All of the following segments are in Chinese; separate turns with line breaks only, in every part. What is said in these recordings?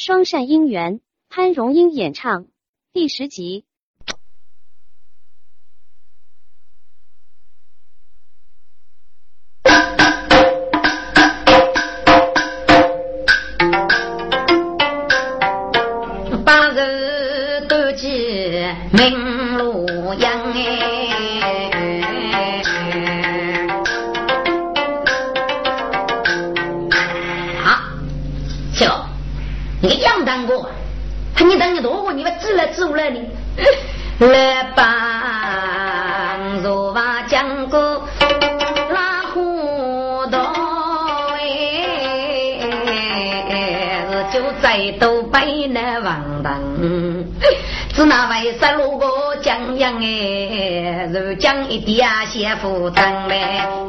双善姻缘，潘荣英演唱，第十集。
哎，如江一点先负担嘞。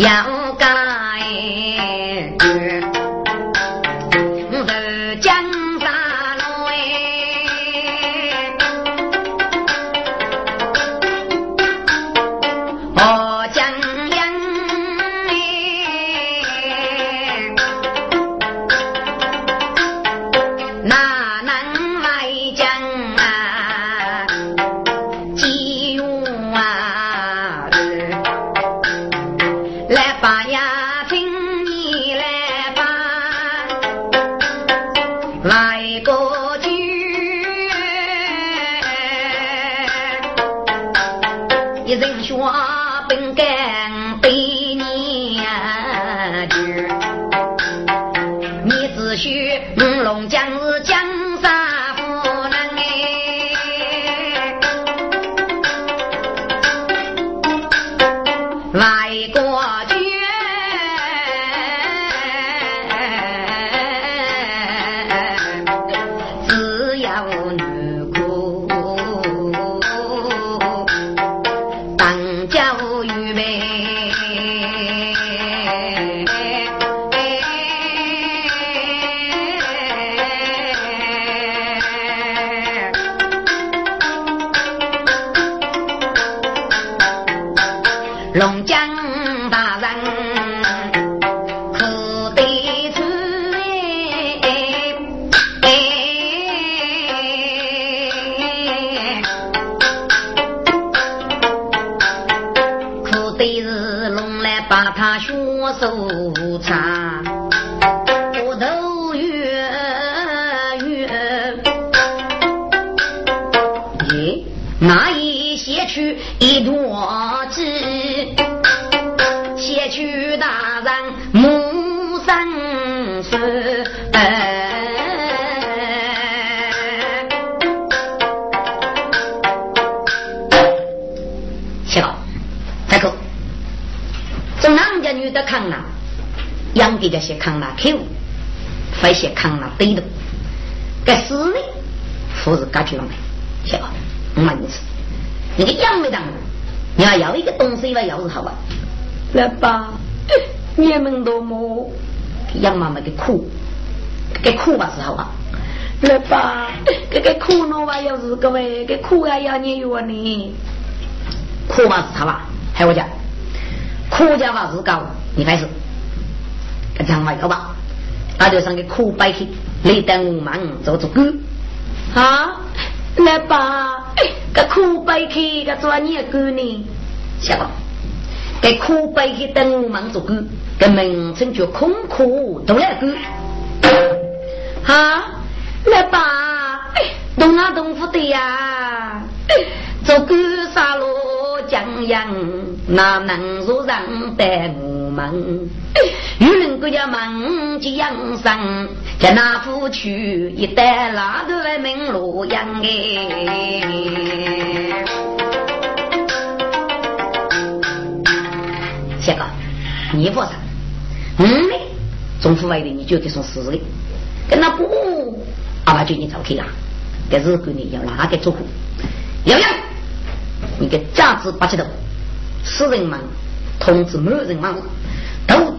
过要那一写去一朵鸡，写去大人母生是。笑，再口，从俺家女的看呐，养给这些看呐口，非些看呐对的，该死呢，不是感觉了没？晓得，我问你个养没当，你要要一个东西吧，要是好吧？来吧，你们多么养妈妈的哭，给哭吧是好吧？来吧，给给苦恼吧，要是各位，给苦啊要你有呢，哭吧是好吧？还我讲，哭家吧是高，你开始，跟讲话要吧？大头上个苦摆去，你等我忙做做狗啊！来吧，个苦摆去，个做你的狗呢？晓得？给苦摆去等我忙做狗，个名称叫空苦都来狗。啊，来吧，东啊东府的呀，做狗杀罗江洋，哪能如人待我们？有人国家忙吉养生，叫那夫去一带拉头来门洛阳哎。谢哥，你说啥？嗯嘞，中府外的你就得送死的，跟那不，阿爸就你走开了。但是过你要哪个做苦？要要，你给价值八七头，死人忙，通知没人忙，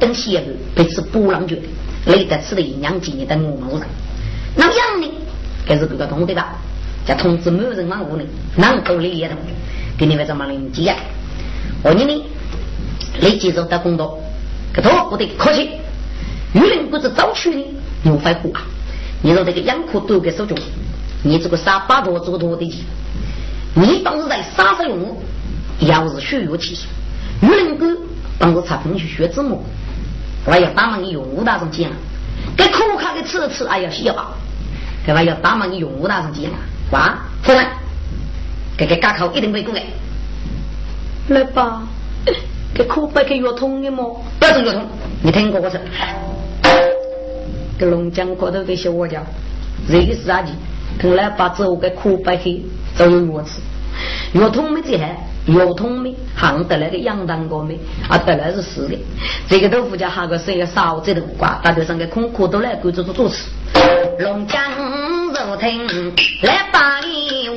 等西路被吃波浪卷，累得吃的营养剂你等我忙上。那样呢？这是这个懂得吧？叫通知没人忙我呢，哪都累也的，给你们怎么领急呀？我你呢？累几周的工作，可头不得客气。有人不知早去呢，牛肺苦啊！你说这个养苦都给手中。你这个傻八多做多的钱，你当时在傻子用，要是学乐器，有人哥帮着插进去学字幕，我要打嘛你用五大种钱啊，给苦卡给吃了吃，哎呀洗吧，对吧？要打嘛你用五大种钱啊，哇，夫人，给给家口一定会过来，
来吧，给苦白给药桶的么？
不是药桶，你听过我说，给龙江过头给小我讲，这个是啥子？跟来把走个苦白黑都有药吃，药桶没这还，油桶没还得来个羊当过没啊？得来是死的。这个豆腐家哈个谁要烧这头瓜，大头上个空壳都来给做做做吃。龙江肉听来把礼物，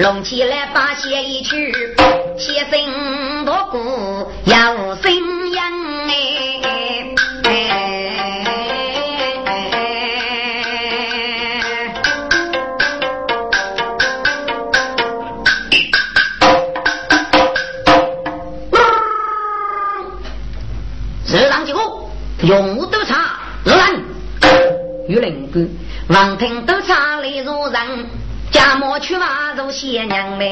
弄起来把写一曲，写声多鼓要声王庭都差来如人。家莫去马肉谢娘们，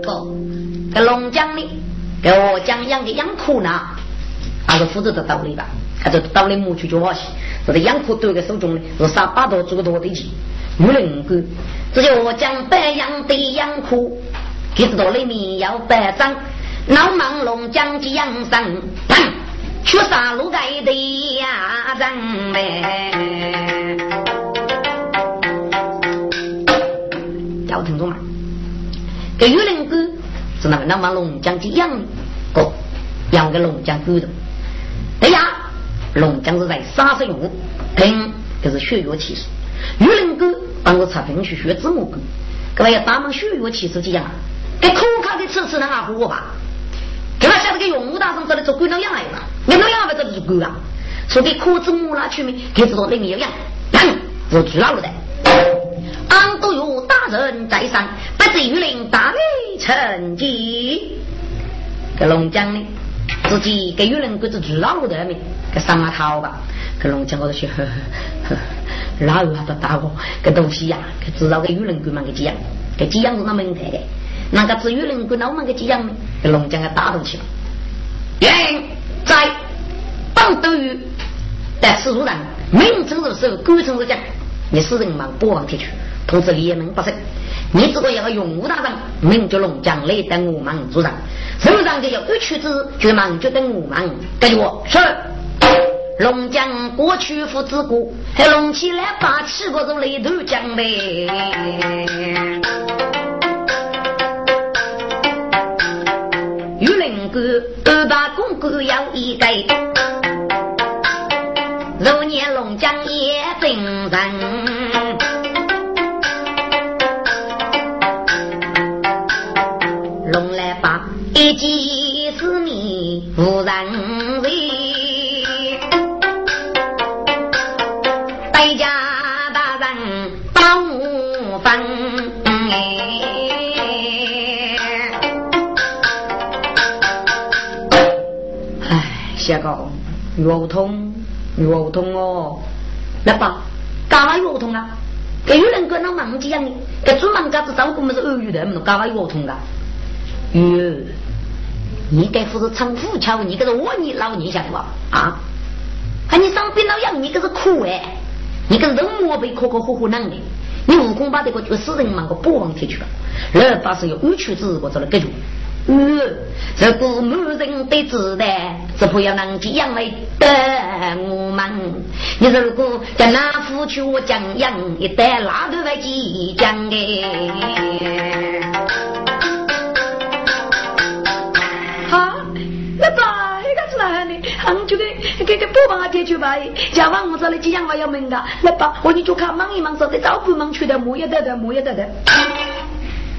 不，这龙江呢？给我讲养的养苦呢，那个负责的道理吧？他就道理木去就好些，这个养苦都在手中呢，是啥把多做多的钱，有人个，只有我讲白养的养苦，给知道里面要白长，老忙龙江的养生。去杀戮盖的呀人嘞，要听懂吗？给有人歌是那个那么龙江的养个养个龙江歌的，对呀，龙江是在杀生用，听就是学乐器术。有人歌帮我查评去学字幕歌，各位要打满学乐器术这样？给口卡的吃吃那阿活吧。给他晓得个用武大生这里做鬼那样来嘛？你那样不这是鬼啊？说给苦子木拉去没？给知道里面有样，我知道了的。俺都有大人在上，不至于令大理成绩。给龙江呢，自己给有人鬼子知道了的没？给上了套吧。给龙江我都说，呵呵呵，哪有他的大我？给东西呀，给知道给有人鬼嘛？给几样？给几样是那门台的。那个只有人跟那我们个几样呢？龙江给打动起了。原在帮斗鱼在此路上，明城的时候，古城是讲，你是人嘛，不往铁去，同时联盟不胜。你这个要用武大人，名叫龙江来等我们主上，手上就要一曲子，就忙就等我们。感觉我是龙江过去父子过，还龙起来把七个都雷头讲呗。二把公公要一个，如年龙江也真人，龙来把一见是你无人。下个肉痛，肉痛哦，来吧，干嘛肉痛啊？给有人跟那忙几样的，给专门家子照顾么是鳄鱼的，干嘛肉痛的？哟，你该不是唱虎桥，你这是我你老你想吧？啊？看你上边老样，你这是苦哎，你这人莫被磕磕呼呼啷的。你悟空把这个这个死人忙个不王贴去了，二把是有五曲子我做了感觉。嗯，这个没人得知的，只怕要能这样来得我们。你如果在那付出我讲样，一代拉都来即将哎。
好，那爸，那个是哪里？俺就给给给不帮他解决吧。家房我这里几样我要问的，那爸，我你就看忙一忙，说的早不忙去的，木也得的，木也得的。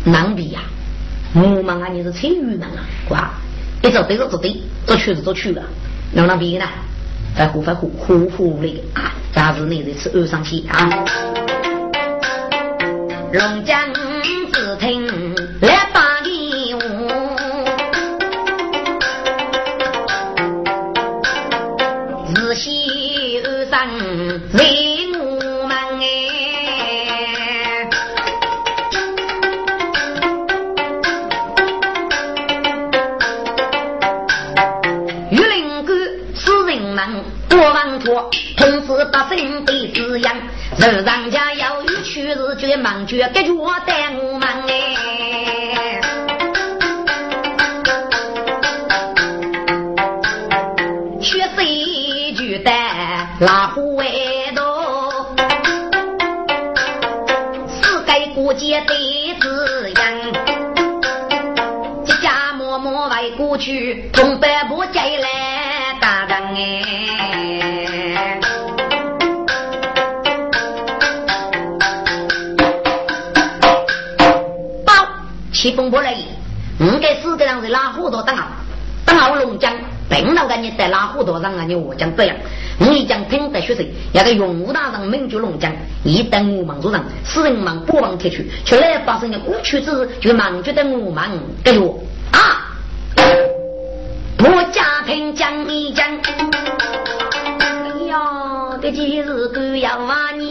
难比呀。我忙啊，你是参与人啊，哇！一做对着做对，做曲子做曲了，那那边呢？在呼发呼呼呼的啊！咱是那这次二上去啊！龙江只听同时百姓得滋养，人人家要有去日绝忙绝，给着我带我们哎。学谁就带拉虎外头，世界国界得滋养，家家默默为过去，同百七风不来，五个四个人是拉虎多当好，当好龙江，本老干你在拉虎多上啊，你我讲这样，我一讲听得学生，那个永武大人名绝龙江，一等我忙做人，四人忙不往贴去，却来发生的误区之事就忙觉得我忙给我啊。我家庭讲一讲，哎呀，这几日都要把你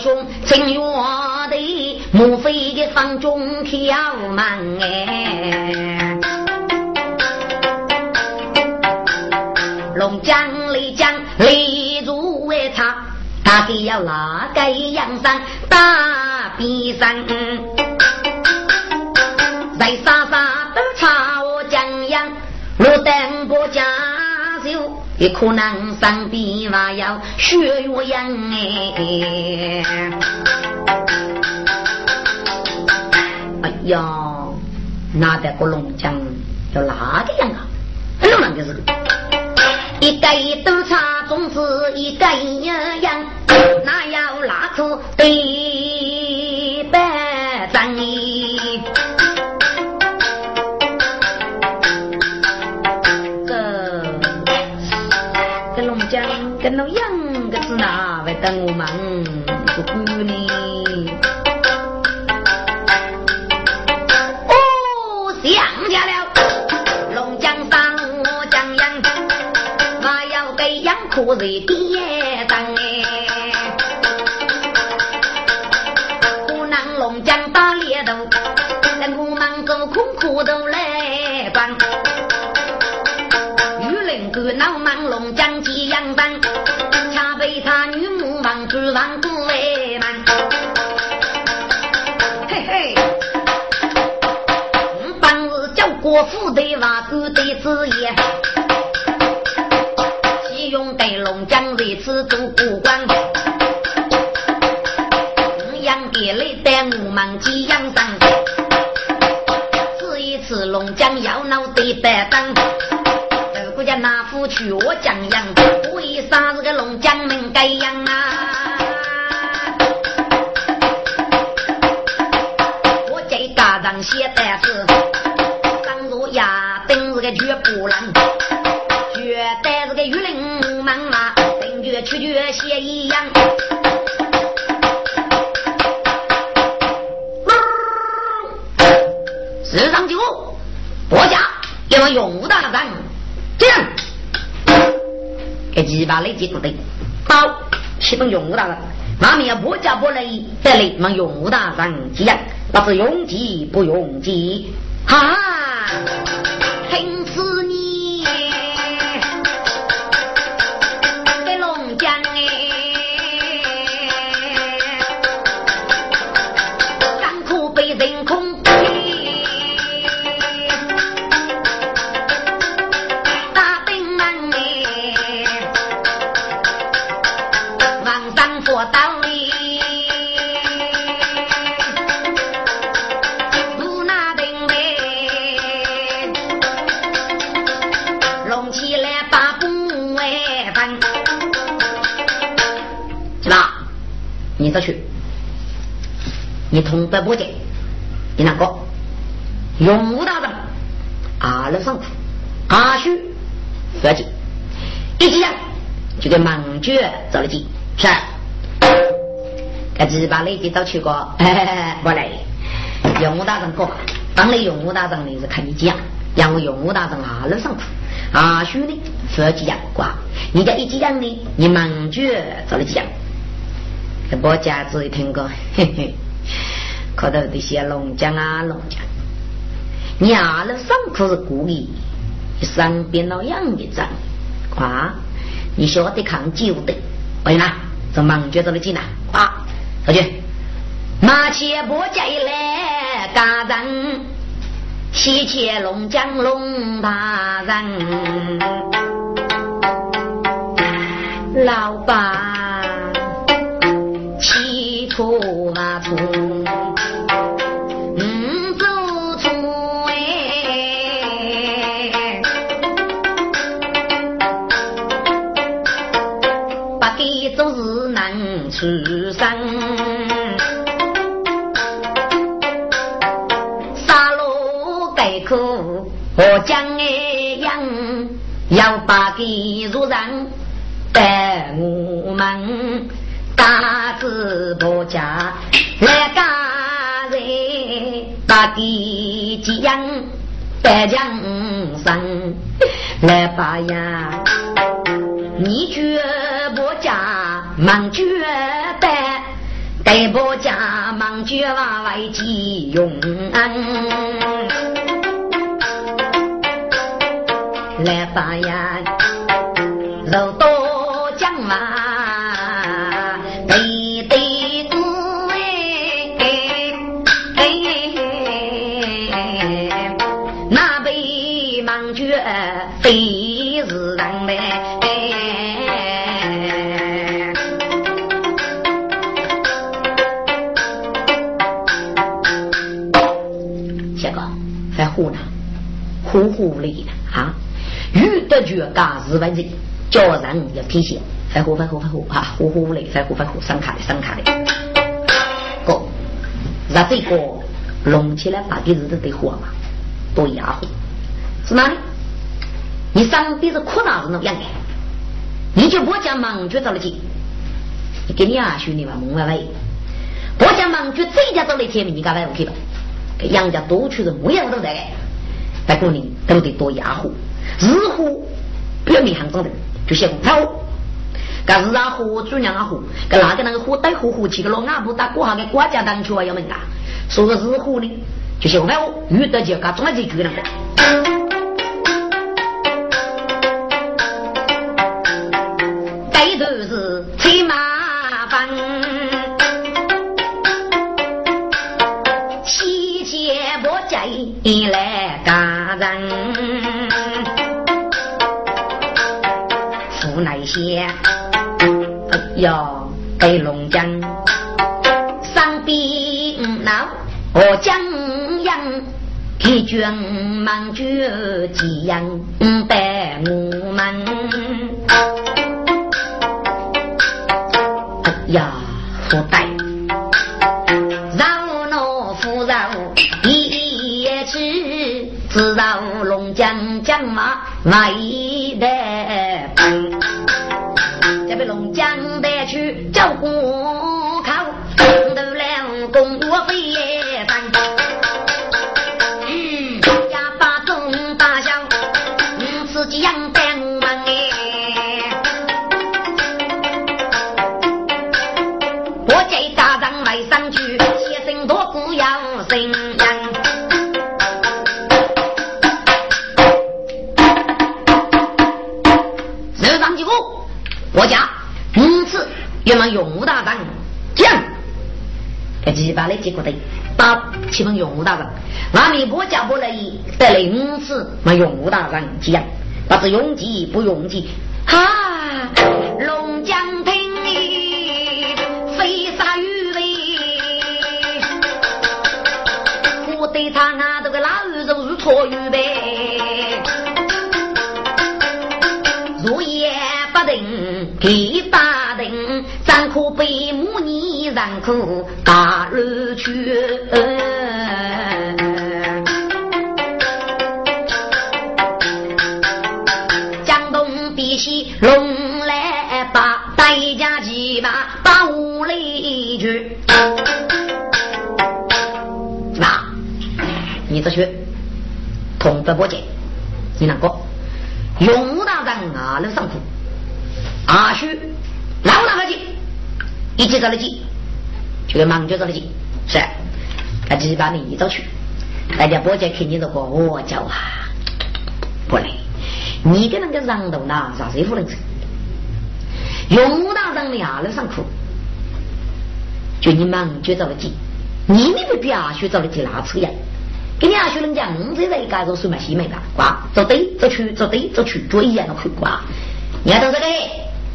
兄正岳的，莫非的房中挑门哎？龙江里江里如为他。大概要哪个阳山。打比山，在沙沙都朝我江阳，路灯不加酒，也可能上比娃要学我样哎。哎呀，那得个龙江要哪个样啊？龙那个是。一个都差种子，一个样，哪有拉出对我忙做姑呢？哦，想家了，龙江山我江阳。可是爹当哎，叫国父的话，哥的子也。用给龙江为此做过关，养给来带我们几养生。这一次龙江要闹得白当，如果叫那夫去我江养，为啥这个龙江门该养啊？我这家长写的是，绝不能，绝对这个玉林。去绝写一样，十上九，国家要永无大战，这样，给鸡巴雷击不对，好，启动永无大战，那面要国家不雷，得雷往永无大战这样，那是永吉不永吉，哈，通白不见，你那个？永无大人，阿拉上苦，阿须不急，一急呀就给忙绝走了急，是。这几把累的都去过，不来。永无大人过，当然永无大人你是看你讲，让我永无大人阿拉上苦，阿须呢不急呀挂，你家一急呀呢，你忙绝走了急呀。我家子一听过，嘿嘿，可头这些龙江啊龙江，你阿拉上课是故意，上边那样的？脏，啊，你晓得看旧的，为哪？这忙觉着了进来，啊，回去，马前不家来家人，西切龙江龙大人，老板。能出声，杀戮改口我将哎样，要把给入人带我们。大字婆家来家人，把地基养白江山来把呀，你绝忙绝代，带婆家忙绝娃娃急用，来把呀，肉多糊糊里呢啊！遇得绝嘎日本人，叫人要提醒，快糊快糊快糊啊！糊糊里，快糊快糊，上卡的上卡的。哥，那这个弄起来把个日子得活嘛，多压乎，是哪里？你上边是苦哪子那样的？你就不讲忙就着了急，你给你啊兄弟们蒙歪歪，不讲忙就这家找来天命，你干嘛 OK 吧？给杨家多出人，我也不懂这个。不过呢，都得多压火，日货表面上长的就写红头，搿日啊货主娘啊货，搿哪个那个货带货货去个老阿婆打过下个国家当初啊要命啊，说个日虎呢，就像我遇到就搞中了几句了。哎呀，被龙江。我江阳，铁军忙救济阳，带我们。哎呀，福袋，饶那富饶一只，只饶龙江江马外的去叫要么永武大人讲，这几把来结果的，把启蒙永武大人，俺们国家不来得来五次，嘛永武大人讲，不是永吉不永吉，
哈，龙江亭飞沙鱼尾，我对他那这个老肉是错鱼呗，被母女让苦大日去，江东必须龙来把代价几把把无理去。
那，你这学同德伯杰，你那个永大人啊，来上课，阿叔去。一接着了急，就给忙就着了急，是，他只是把你移走去。大家不见看你这个我叫啊，不来，你跟那个人头呢，啥谁不能吃？用大人俩来上课，就你忙就着了急，你们不表学着了急哪次呀？给你阿学人家，你这在干着什么西门吧？挂，走对走去，走对走去，做一样的苦瓜。你要等这个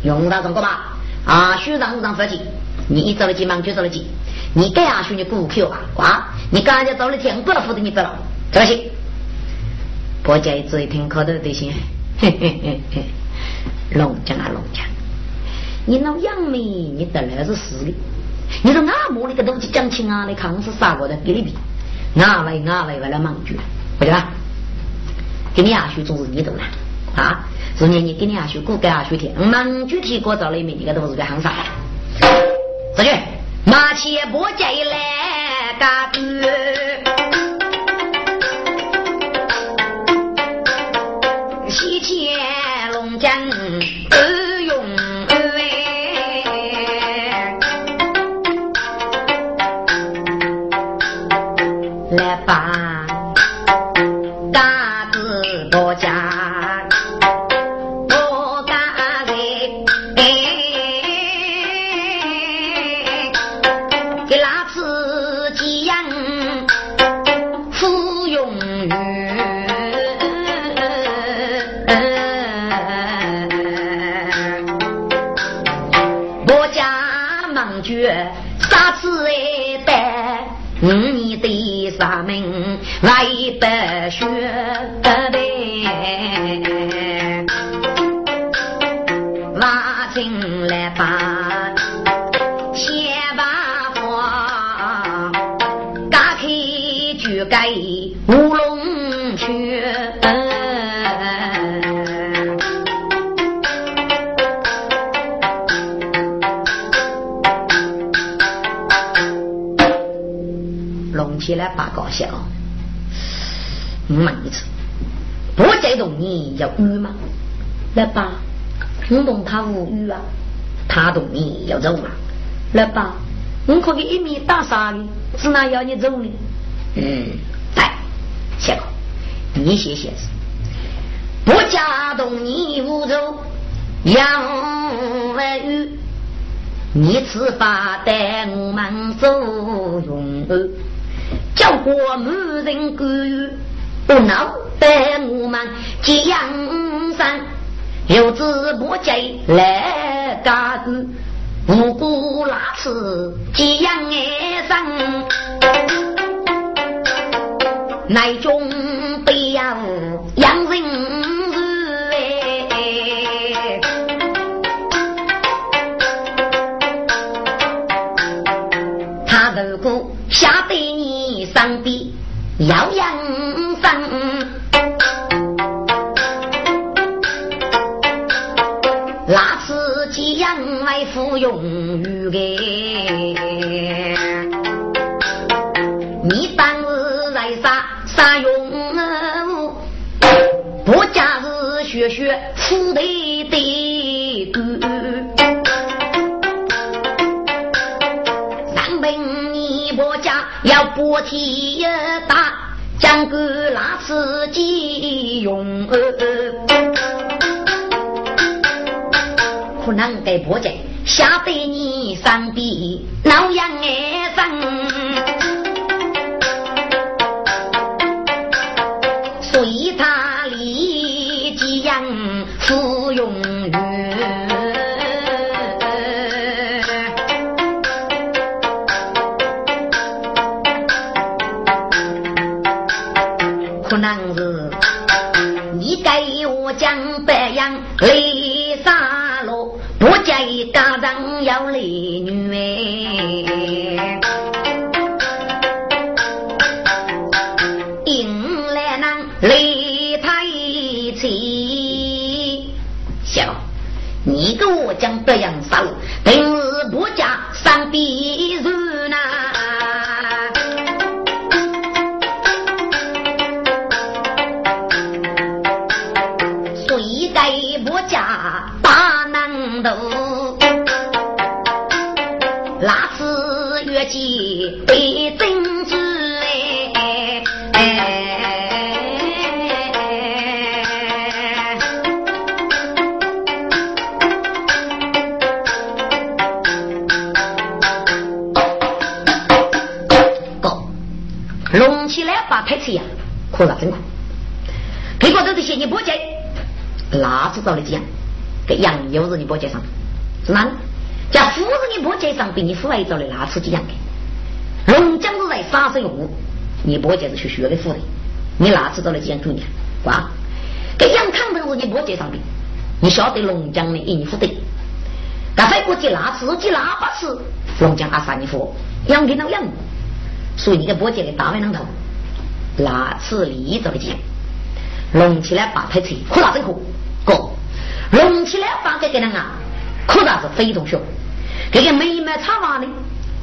用大人干嘛？啊，学让让自己，你一走了急，忙就走了急。你该啊，学你顾客吧，哇！你刚才走了天，不要负责你不了，这行。婆家一直一听口头的心，嘿嘿嘿嘿，龙江啊龙江，你老杨梅，你得来是死的。你说那么那个东西讲清啊，你看我是啥个的给你比，哪位哪位为了忙住，不对吧？给你阿学总是你懂了啊。昨年你给你阿叔过给阿叔听，忙具体过早里面，你个都是个行啥？走去，马前不见来嘎子，起来把高兴。我问一次，不再懂你要鱼吗？来吧，我懂他无语啊，他懂你要走吗？来吧，
我可给一米打啥的，只哪要你走呢？
嗯，对，谢哥，你写写字，不加动你无走，杨文玉，你此法带我们走用叫我满人甘于不恼带我们接阳山，有子不接来家子。无辜拉次寄养生，内中悲养养人哎，他如果下对你上边要养生。来服用鱼个，你当是在啥啥用？不家是学学富的的要不提大，将个拿自己用。苦难给破解，吓得你上臂挠痒爱生，可能是。你给我讲白样为啥？我家一家人要离女。哎，迎来那离太亲，小，你给我讲这样少，平日不家上必子呀，哭了真哭。结果都是些你不接，那知道了讲。给杨又是你波街上，是哪？叫夫人你波街上比你父爱找的拿出几样的？龙江是在杀生户，你波街是去学的夫人，你拿出找了几样姑娘？哇！给杨康头是你波街上比，你晓得龙江的应付的？刚才过去拿出几喇叭是龙江阿三你父养给那养，所以你个波街的大外人头，拿出里找的几样？龙起来把太车，苦大真苦，哥。隆起来放给给人啊，可那是非同小可。这个美美茶娃呢，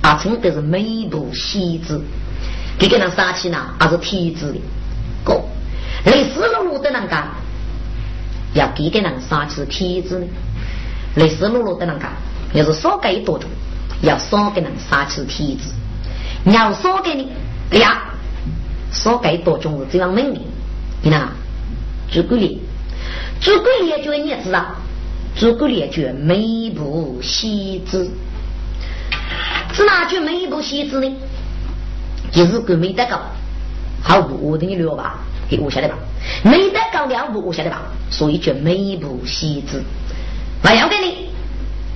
阿称都是美不细致。这个人杀气呢，还是体质的。哥，类似露露的人家，要给个人杀气体质呢。类似露露的人家，要是少给多种，要少给人杀气体质。你要少给你，哎呀，少给多种是这样问的。你看，举个例。诸葛亮觉你知道，诸葛亮觉美不细致，是哪句美不细致呢？就是个没得高，好我等你聊吧，给我下来吧。没得高了不我下来吧，所以叫美不细致。我要给你，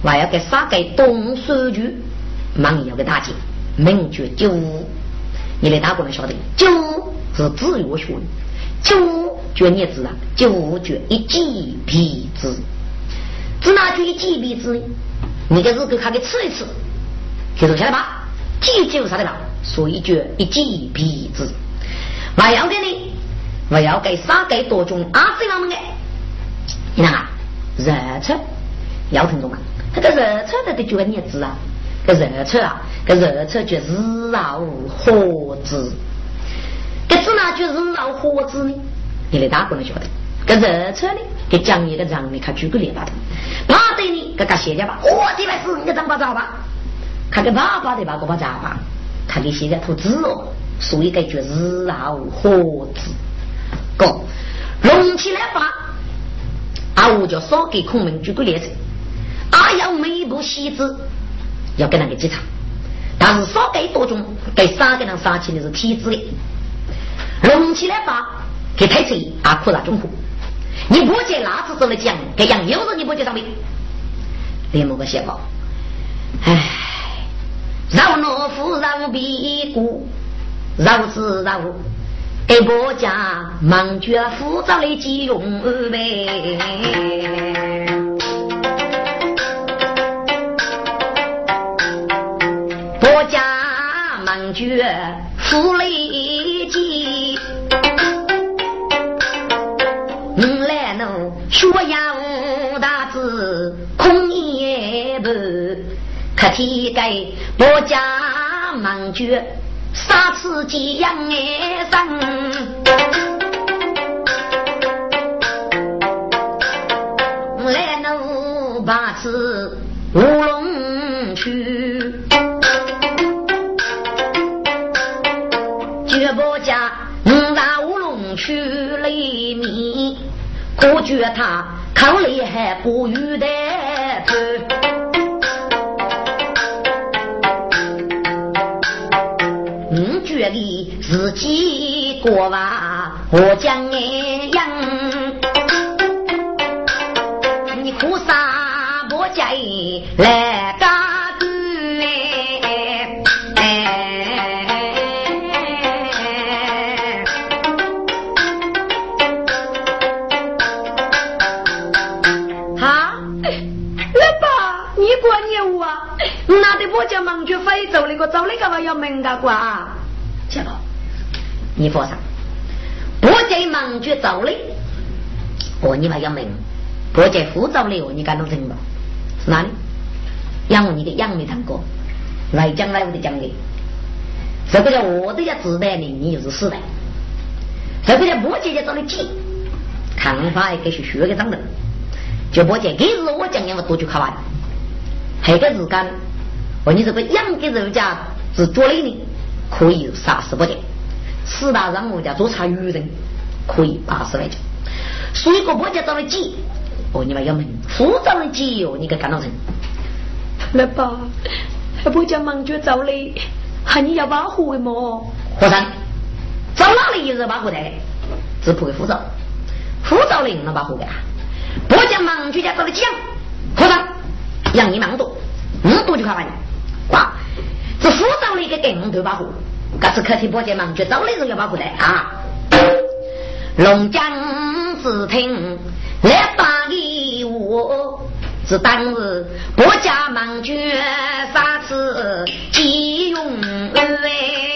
我要给杀给东手局，忙要给大姐，名绝九，你来打过来晓得，九是自由学。九绝孽子啊，九绝一记皮子，只拿句一记皮子，你个日狗看给吃一吃，就说晓得吧，记就啥的吧，说一句一记皮子，我要给你，我要给三给多种阿这样们的，你看啊，热车要听懂吗？这个热车的的绝孽子啊，个热车啊，个热车就日熬火子。这只拿句日老火子呢？你来打工的晓得？这热车呢？给讲一个让你看举个例吧。他对你，这个写家吧，我这边是你个张巴掌吧？看个爸爸的把个把咋吧？他给现在投资哦，所以该觉日后何止？哥，隆起来吧！啊，我就少给孔明举个例子，啊，要每部戏子要跟那个几场，但是少给多种，给三个人杀起的是体制的。隆起来吧，给太子啊，扩大中国。你不接那子走了讲，给杨有人你不接上面，连某个写报，唉，饶懦夫饶必孤，饶子饶，给国家忙绝浮躁的急用呗。我家门绝富力记。我来弄学呀我大字空一半可替代我家门绝杀自己养的生我来弄把次乌龙去。绝不家五大乌龙去里面。可觉他抗厉害不遇的头，我觉得自己过完我将爱养，你哭啥不介意来干？
我叫忙去非洲那个找那个话要明噶瓜，
姐夫，你放心，不叫忙去找你，哦，你还要明，不叫护照的哦，你敢弄成不？是哪里？养你的养没谈过，来讲来我的讲的，这个叫我的要自带的，你就是死的。这个叫不姐姐找你急，看法也该是学个长的，就不姐，给是我讲的我多久看完，还个日干。我你这个养的人家是做累的，可以杀死不得；四大让我家做茶鱼人，可以八十来斤。所以个国家找了几？哦，你们要问，副长的鸡哦？你给干到成？
来吧，还不叫忙就找嘞，喊你要保护的么？
和尚，找哪里有人保护的？只不给副长，副长的用了保护的啊！不叫忙就家找了几样？和尚，养你忙多，你，多就看完。哇，这护照的一个更头保护，这是客厅包间忙，就找的人要把火的啊。龙江只听来打给我，是当日国家忙绝杀次急用哎。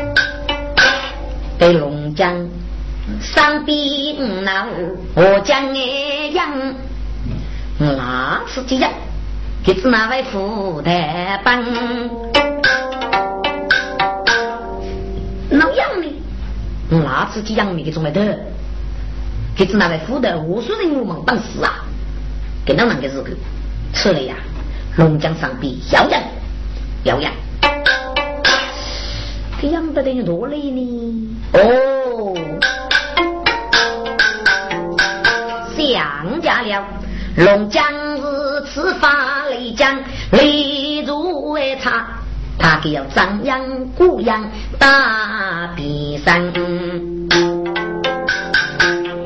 对龙江上边那我将爱养，那是这样，给子那位副台帮，那样呢？那是这样，没给中来的。给子那位富的无数人我们当时啊，给那那个日子吃了呀，龙江上边耀阳耀阳，这养得等于多累呢？哦，想家了，龙江是此法雷江雷如为他，他给要张扬故扬大比山。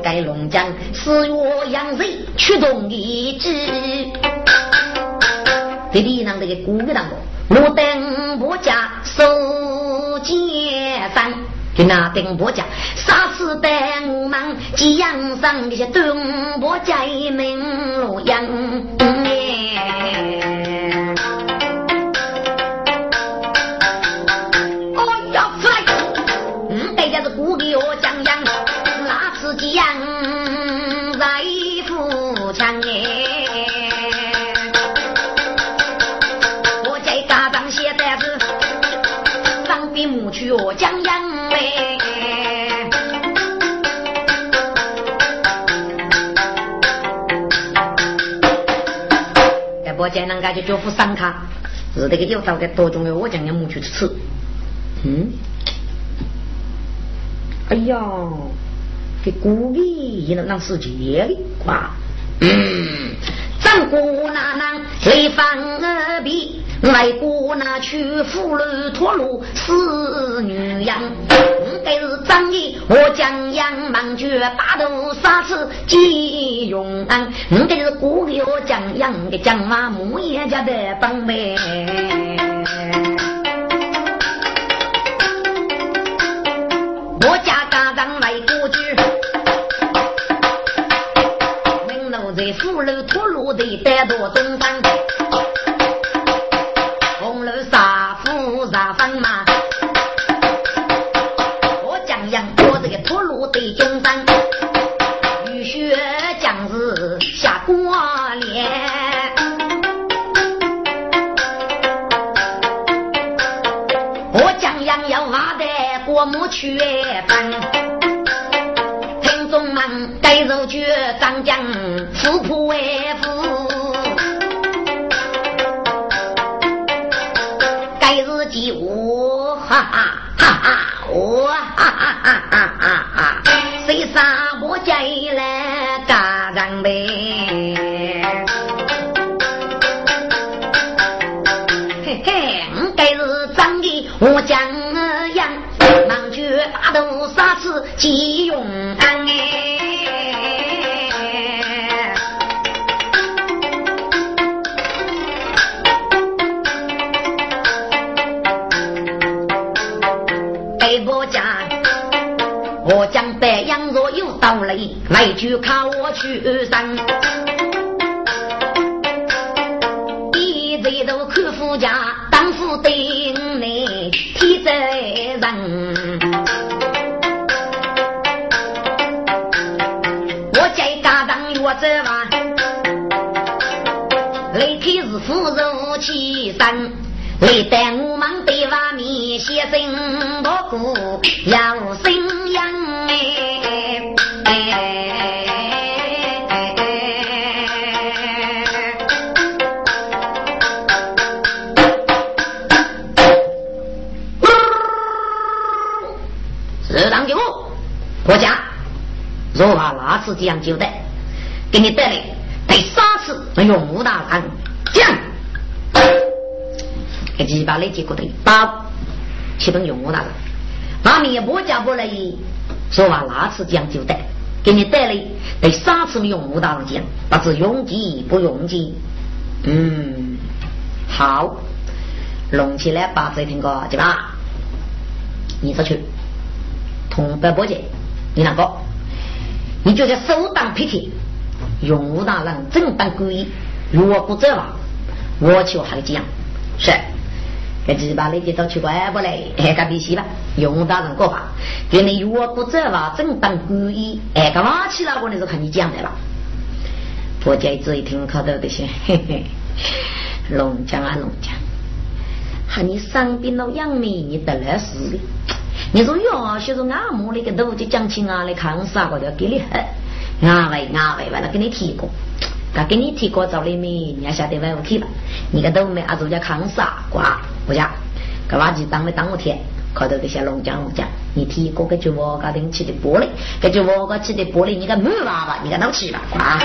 该龙江四月阳水驱动一支，弟弟让这个鼓给当个，我等我家守街山。跟那丁伯家，杀死的我们吉阳上这些东伯家门路阳哎。哦呀，来，大家是故给我讲讲，那次吉阳在边母去我讲讲。我见人家就叫副三卡，是这个有道的多重要，我讲你母去吃。嗯，哎呀，给故意也能让世界的哇，嗯，张姑娘娘雷放二比。来过那去俘虏脱路死女样，该是张仪我江阳忙绝大头杀死金永安，该是故里我江阳的江马木叶家的帮妹。我家家长来过去，门楼在俘虏脱路的带多中山。杀风马，我江阳我这个土路的中山，雨雪将士下过年，我江阳要挖的过目去分，吉永安哎。我将白羊若有道理，来去看我去山。一直都看夫家，当夫对夫人起身。历代我们对外面写信不顾要信仰哎，是当就国家若把那次这样交代，给你带来第三次用武大人个几把来结果的，把启动用我那个，把面波家不来，说话那次讲究带，给你带来第三次用武大人讲，不是用计不用计，嗯，好，弄起来把这听个对吧？你出去同白波姐，你两个，你觉得首当披贴，用武大人正当故意，如果不这样，我就还这样，是。这几把那些都去怪不来，哎，个必须吧？用大人过法，给你如果不走话，正当故意，哎，干嘛去那个你是看你讲的了。婆家子一听，看到这些，嘿嘿，龙江啊龙江，喊你上边老杨梅，你得来事的。你说哟，就是俺母那个都就讲起俺来看啥个的，给你喝，俺喂俺喂完了给你提过。他给你提过早里面，你还晓得外屋去吧？你个都没阿祖家看啥瓜？我讲，个垃圾当没当过天，看到这些龙江龙江，你提过个就我家顶起的玻璃，个就我家起的玻璃，你个没娃娃，你个老去吧？瓜！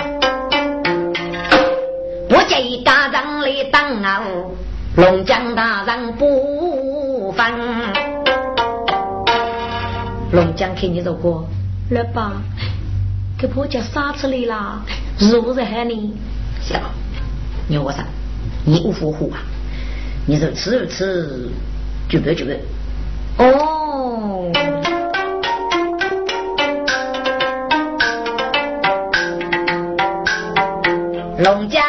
我一家长来当啊，龙江大人不分。龙江看你这个，
来吧，给婆家杀出来了，是不是喊你？
行，你我啥？你无服虎啊？你说吃不吃，就别就别。
哦。
龙江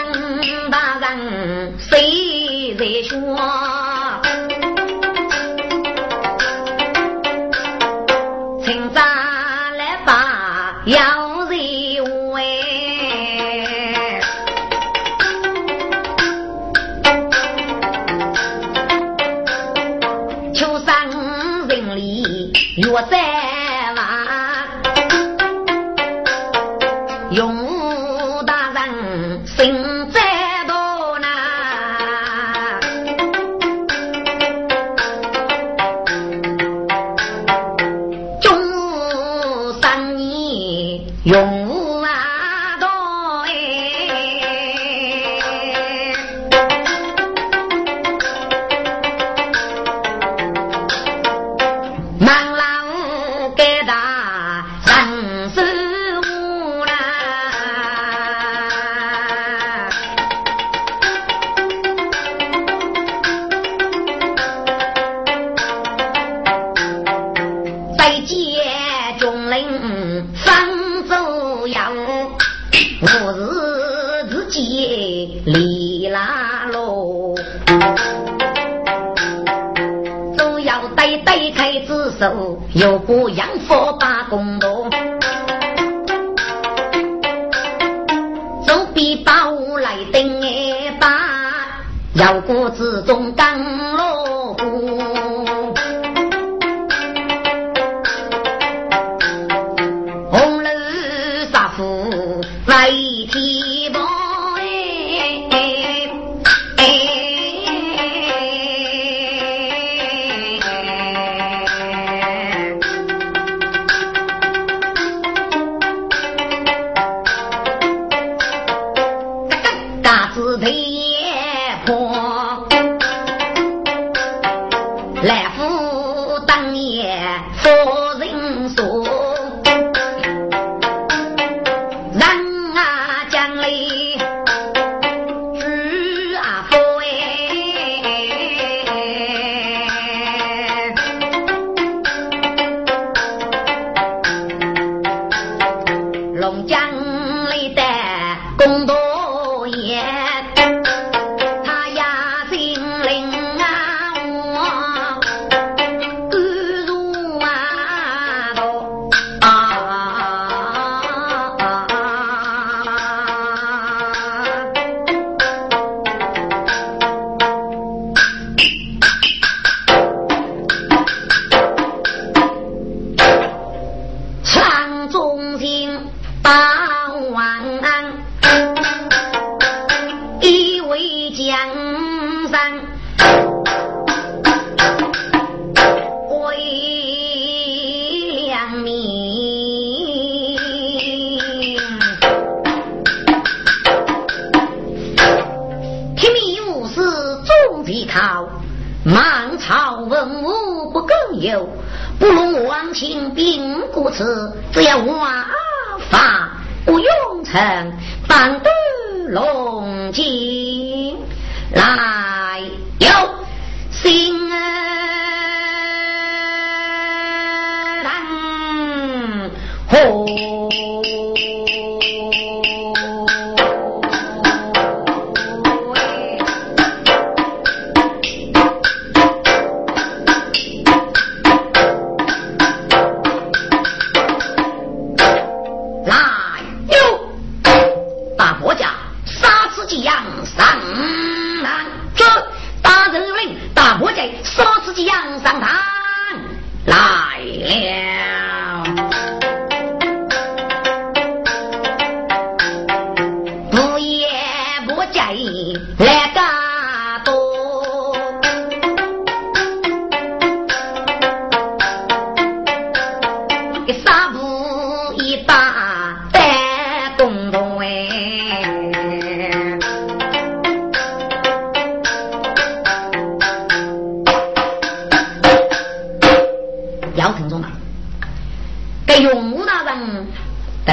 又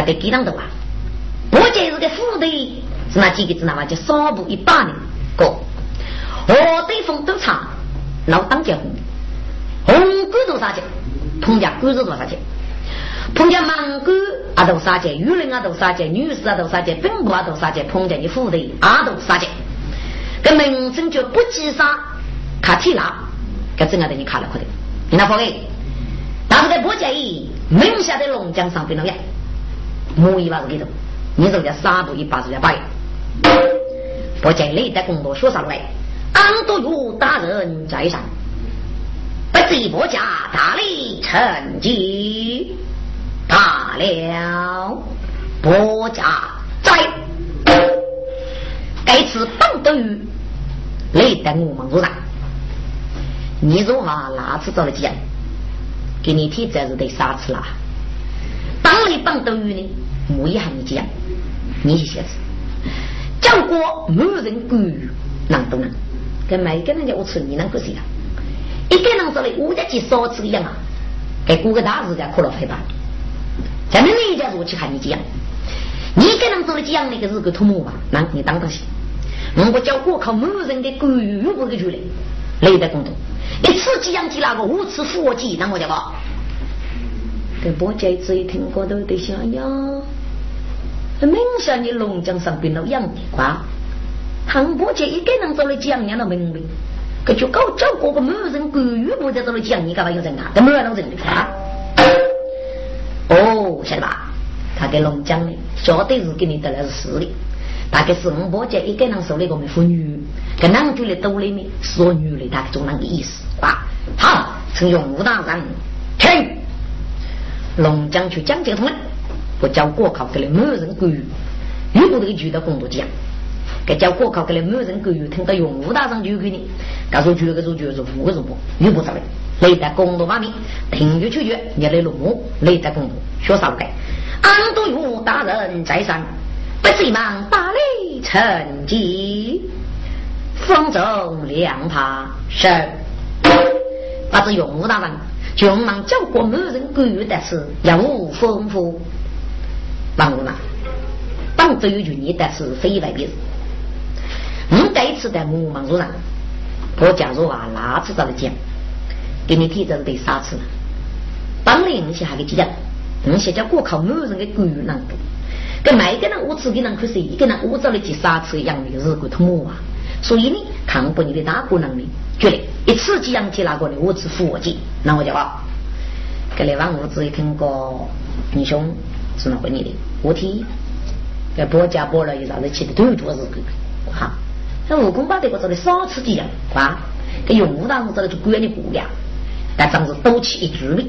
得得几当头啊？不仅是个副队，是那几个知道吗？就少部一百人个，河对风都长，老当家红，红官多少钱？彭家官是多少钱？彭家满官啊都杀钱，女人啊都杀钱，女士啊都杀钱，本部啊都杀钱，彭家的副队啊都杀钱，跟名称就不计杀，卡提拉，跟这样的你看了可的，你那方位，但是在不介意，门下的龙江上边那样，木一把子给头。你说叫三步一八十八元，不见雷的工作学上来，俺都有大人在上，不知国家大力成绩大了，国家在，该次棒得于雷的我们做上，你说话哪次做了讲？给你提这是得啥次啦？当你棒得于呢？我一喊你讲，你去写字，讲过没人管，能不能？跟每个人家我吃你能够谁啊？一个人说的，我家去少吃一样啊！给过个大日子可了陪伴。咱们那家我去喊你讲，你一个人做的讲那个日个土木嘛，那你当当心。我叫过靠某人的管用不给出来，累得工作，一次讲起那个五次佛记，那我就吧。跟波姐子一听过都得想呀。明显你龙江上边了养的瓜，唐伯杰一个人做了讲年的门卫，可就搞叫过个某人关羽不在做了讲，你干嘛要人啊？都没有人认的啊！哦，晓得吧？他给龙江的，晓得是给你带来是实力，大概是五伯杰一个人收了个没妇女，跟男主的兜里面说女的，大概就那个意思啊。好，陈勇武大人听，龙江去讲这个通了。我叫国考给了某人关羽，又不得举的工作讲，给叫国考给了某人干预，听到用武大人就给你，告诉举个就举是五个人不，又不咋的，雷在工作方面，停就去决，你来落幕，雷在工作学啥个？俺都有大人在上，不急忙大雷成绩，风中两怕是，把这用武大人，就忙叫过某人干预的事，任务丰富。帮我嘛，帮着有句你但是非外别人。你这一次在木忙路上，我假如啊，哪次找的讲，给你提着得三次了。帮了你些还给讲，你些叫过靠某人的官员难度，跟每个人我自己人可是一个人我找了几三次养的日过通木啊。所以呢，看不你的大姑能力，觉得一次几养起那个的我只佛记，那我就话，给你往屋子一听过英雄。是那回你的，我听，给包家包了有啥子去的都有多少个，哈，那武功把这个做的少吃几样，啊，给用武大武做的。就管你不了，但总是多起一局的，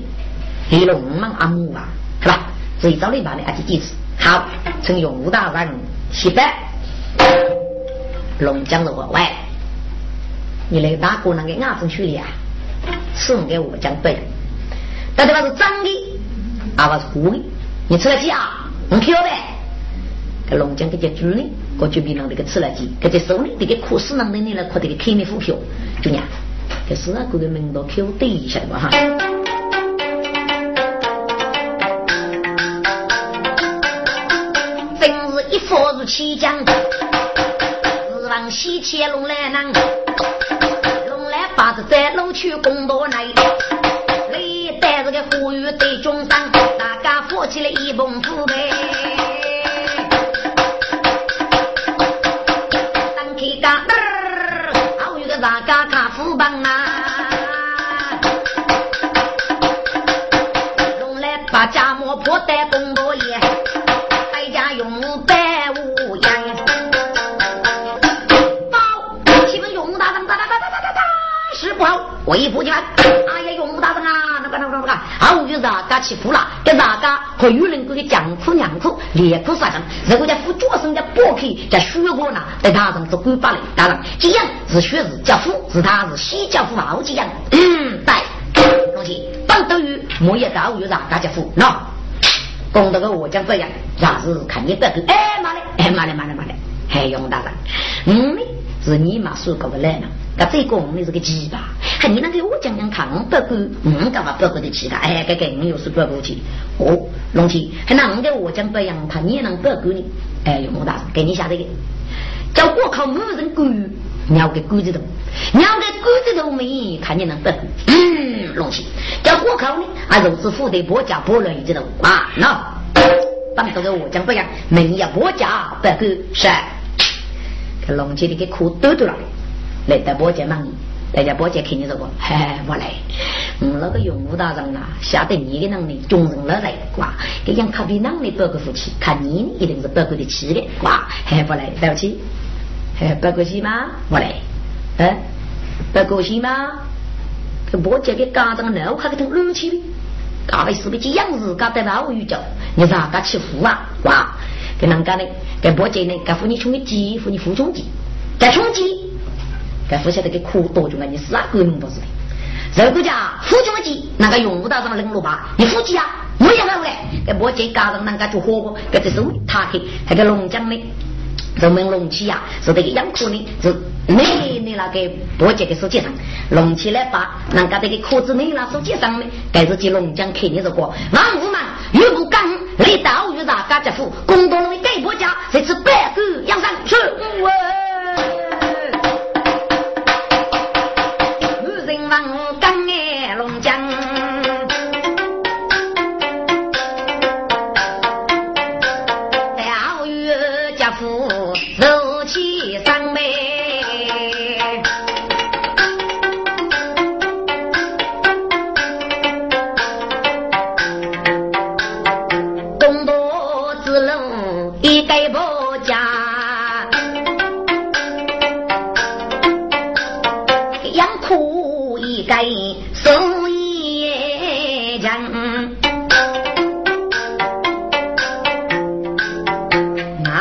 黑龙忙阿木啊，是吧？最早的把你阿几几次，好，从用武大人七百，龙江的话喂，你那个大哥那个牙齿去的。啊，送给我讲对，但这个是脏的，阿不是糊的。你吃了鸡啊？你挑呗。这龙江这些猪呢，我就比那个吃了鸡，这些手呢，这个可是能的呢，来靠这个开面股票，就娘，这是啊，各个门道口对一下的哈。真是一佛如起将，日往西迁龙来南，龙来把子在路去攻多来，你带着个富裕对中山。我起来一蹦子呗，卡副帮呐，用来把家磨破带工作业，在家用百无言。报，请问用大人哒哒哒哒哒哒哒，是不好，我一步就完。哎呀，用大人啊，那个那个那个，还有就是嘎起步了，跟啥嘎？和有人过的江苦娘苦，连苦杀生，如果在副脚过去，在血过呢，在他上是官法的，当然，这样是血是家父，是他是西家父好这样。嗯，对，恭喜，当都有莫也高又让大家服，喏，公道个我讲这样，也是看你得个，哎妈嘞，哎妈嘞妈嘞妈嘞，还用大人，嗯呢，是你妈说过的来呢，那这个我们是个鸡巴，看你那个我讲讲看，不过嗯，干嘛不过的气的？哎，这个你又是不过去哦，龙七，还那我给我讲不一样，怕你也能不过你？哎，用我大给你下这个，叫我靠某人管。鸟个鬼子头，鸟个鬼子头没看见能不？嗯，龙七叫火烤呢，啊，肉是虎的波家波了一只头啊，那当这个我讲不讲，明也波家不够是。这龙七的给哭抖抖了，来到波家忙，大家波家看见这个，嘿，我来，我那个用武大人啊，晓得你的能力，众人来来，哇，给养咖啡能力报个福气，看你一定是报个的气的，哇，还不来，对不起。哎，不高兴吗？我来，哎，不高兴吗？这伯家给家长脑壳给他乱起的，搞的是不是样子搞得老有叫？你咋个欺负啊？哇！给人家呢？给伯家呢？给妇女穷的鸡，妇女富穷鸡，给穷鸡，给富晓得给苦多就啊！你是哪个弄不是的？如果讲富穷的鸡，那个用不到什么冷萝卜，你富鸡啊？我也好嘞。给伯家家长人家做火锅，给这是他去，还给龙江呢？人们隆起呀，是这个养苦呢，是你你那个波姐的手机上隆起来把人家这个壳子你那手机上呢，该是去龙江看你这个万物嘛，玉不刚，来到玉啥家家父，公多龙的盖波家，这次百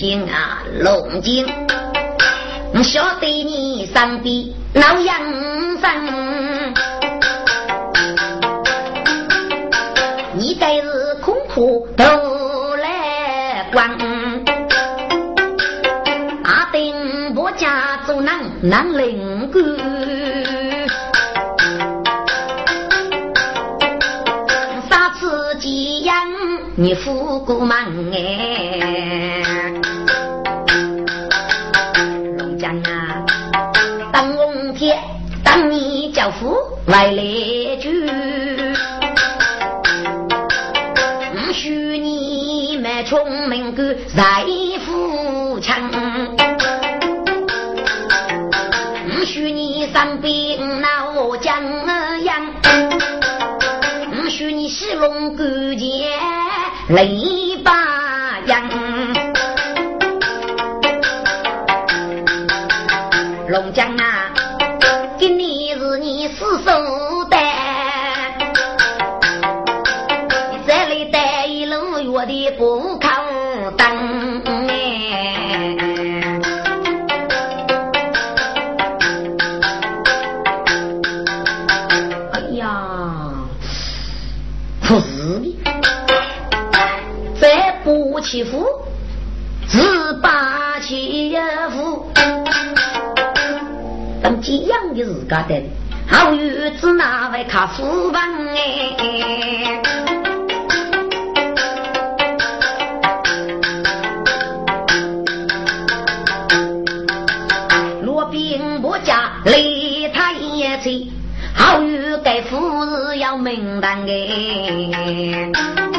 嘿，龙井啊龙井，晓得你上边老养生。都来管，阿丁我家做男男领官，三次寄养你富过忙哎，来来句。聪明个财富强，不许你上边闹江洋，不许你戏龙勾结雷不靠灯哎！哎呀，不是的，再不欺负，自把欺负。当这样的自家的，好日子哪会靠福分哎？雷他也吹，好与该夫子要明当哎。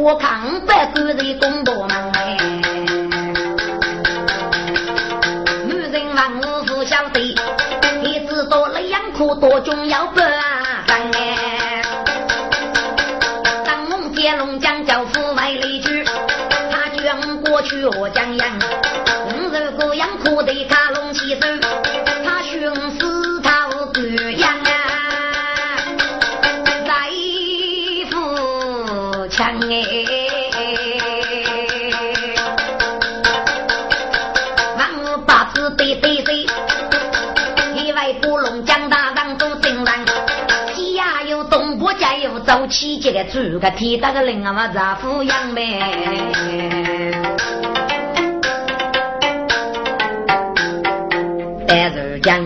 我扛百个人工多忙哎，女人忙我不晓得，你知道那养苦多重要不啊？哎，当我接龙江教父外里去，他卷过去我家早起这个猪个天大个人啊嘛，丈夫养呗。但是讲